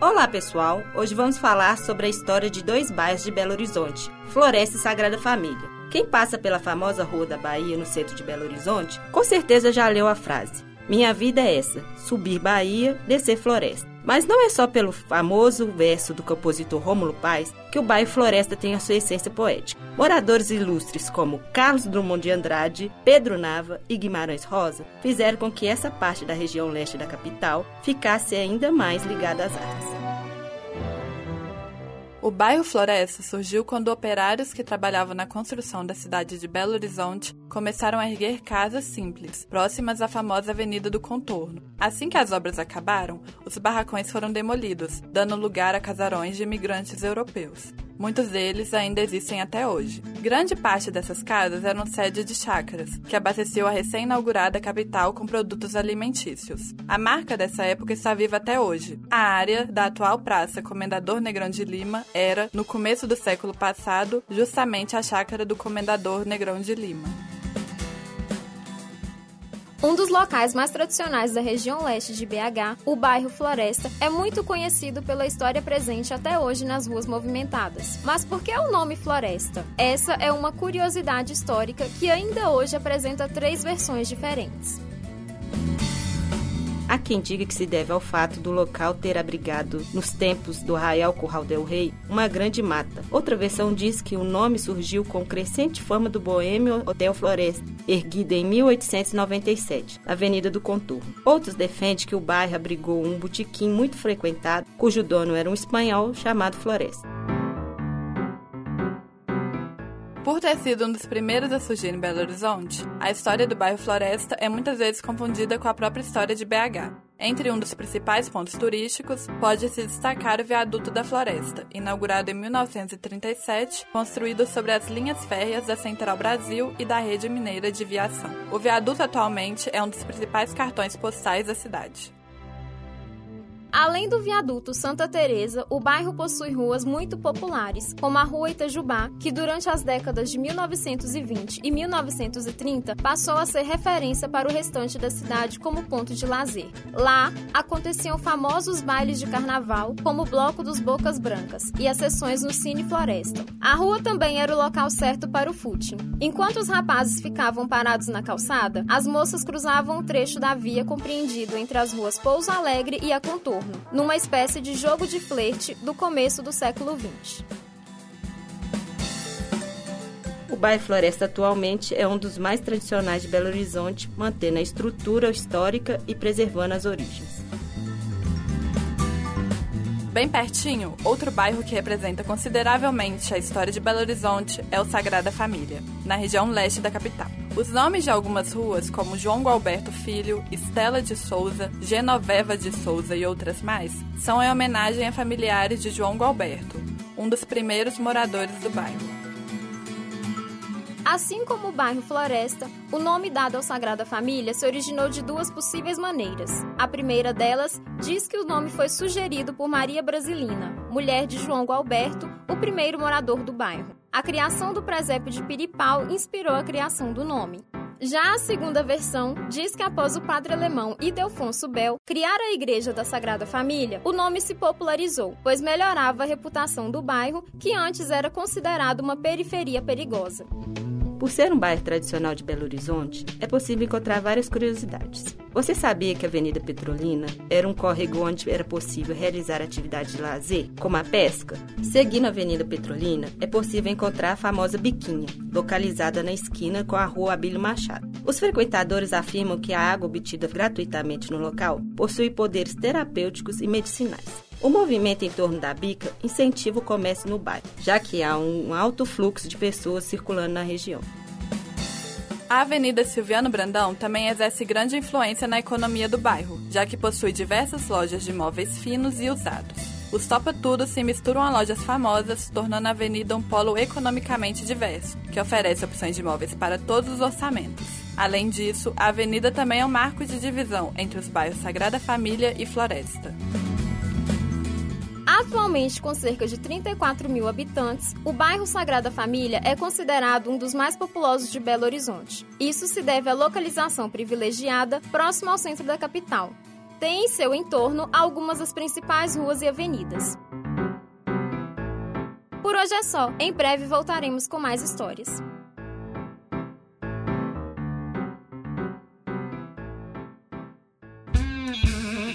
Olá pessoal, hoje vamos falar sobre a história de dois bairros de Belo Horizonte, Floresta e Sagrada Família. Quem passa pela famosa Rua da Bahia, no centro de Belo Horizonte, com certeza já leu a frase: Minha vida é essa, subir Bahia, descer Floresta. Mas não é só pelo famoso verso do compositor Rômulo Paz que o bairro Floresta tem a sua essência poética. Moradores ilustres como Carlos Drummond de Andrade, Pedro Nava e Guimarães Rosa fizeram com que essa parte da região leste da capital ficasse ainda mais ligada às artes. O bairro Floresta surgiu quando operários que trabalhavam na construção da cidade de Belo Horizonte começaram a erguer casas simples, próximas à famosa Avenida do Contorno. Assim que as obras acabaram, os barracões foram demolidos, dando lugar a casarões de imigrantes europeus. Muitos deles ainda existem até hoje. Grande parte dessas casas eram sede de chácaras, que abasteciam a recém-inaugurada capital com produtos alimentícios. A marca dessa época está viva até hoje. A área da atual Praça Comendador Negrão de Lima era, no começo do século passado, justamente a chácara do Comendador Negrão de Lima. Um dos locais mais tradicionais da região leste de BH, o bairro Floresta, é muito conhecido pela história presente até hoje nas ruas movimentadas. Mas por que o nome Floresta? Essa é uma curiosidade histórica que ainda hoje apresenta três versões diferentes. Há quem diga que se deve ao fato do local ter abrigado, nos tempos do Arraial Curral del Rei, uma grande mata. Outra versão diz que o nome surgiu com crescente fama do boêmio Hotel Floresta, erguido em 1897, na Avenida do Contorno. Outros defendem que o bairro abrigou um botequim muito frequentado, cujo dono era um espanhol chamado Floresta. Por ter sido um dos primeiros a surgir em Belo Horizonte, a história do bairro Floresta é muitas vezes confundida com a própria história de BH. Entre um dos principais pontos turísticos, pode-se destacar o Viaduto da Floresta, inaugurado em 1937, construído sobre as linhas férreas da Central Brasil e da Rede Mineira de Viação. O viaduto atualmente é um dos principais cartões postais da cidade. Além do viaduto Santa Teresa, o bairro possui ruas muito populares, como a Rua Itajubá, que durante as décadas de 1920 e 1930 passou a ser referência para o restante da cidade como ponto de lazer. Lá aconteciam famosos bailes de carnaval, como o Bloco dos Bocas Brancas e as sessões no Cine Floresta. A rua também era o local certo para o footing. Enquanto os rapazes ficavam parados na calçada, as moças cruzavam o trecho da via compreendido entre as ruas Pouso Alegre e a Contorno numa espécie de jogo de flerte do começo do século XX. O bairro Floresta atualmente é um dos mais tradicionais de Belo Horizonte, mantendo a estrutura histórica e preservando as origens. Bem pertinho, outro bairro que representa consideravelmente a história de Belo Horizonte é o Sagrada Família, na região leste da capital. Os nomes de algumas ruas, como João Gualberto Filho, Estela de Souza, Genoveva de Souza e outras mais, são em homenagem a familiares de João Gualberto, um dos primeiros moradores do bairro. Assim como o bairro Floresta, o nome dado ao Sagrada Família se originou de duas possíveis maneiras. A primeira delas diz que o nome foi sugerido por Maria Brasilina, mulher de João Gualberto, o primeiro morador do bairro. A criação do presépio de Piripau inspirou a criação do nome. Já a segunda versão diz que após o padre alemão Idelfonso Bell criar a Igreja da Sagrada Família, o nome se popularizou, pois melhorava a reputação do bairro, que antes era considerado uma periferia perigosa. Por ser um bairro tradicional de Belo Horizonte, é possível encontrar várias curiosidades. Você sabia que a Avenida Petrolina era um córrego onde era possível realizar atividades de lazer, como a pesca? Seguindo a Avenida Petrolina, é possível encontrar a famosa Biquinha, localizada na esquina com a Rua Abílio Machado. Os frequentadores afirmam que a água obtida gratuitamente no local possui poderes terapêuticos e medicinais. O movimento em torno da bica incentiva o comércio no bairro, já que há um alto fluxo de pessoas circulando na região. A Avenida Silviano Brandão também exerce grande influência na economia do bairro, já que possui diversas lojas de móveis finos e usados. Os Topa Tudo se misturam a lojas famosas, tornando a avenida um polo economicamente diverso, que oferece opções de móveis para todos os orçamentos. Além disso, a avenida também é um marco de divisão entre os bairros Sagrada Família e Floresta. Atualmente, com cerca de 34 mil habitantes, o bairro Sagrada Família é considerado um dos mais populosos de Belo Horizonte. Isso se deve à localização privilegiada próximo ao centro da capital. tem em seu entorno algumas das principais ruas e avenidas. Por hoje é só. Em breve voltaremos com mais histórias.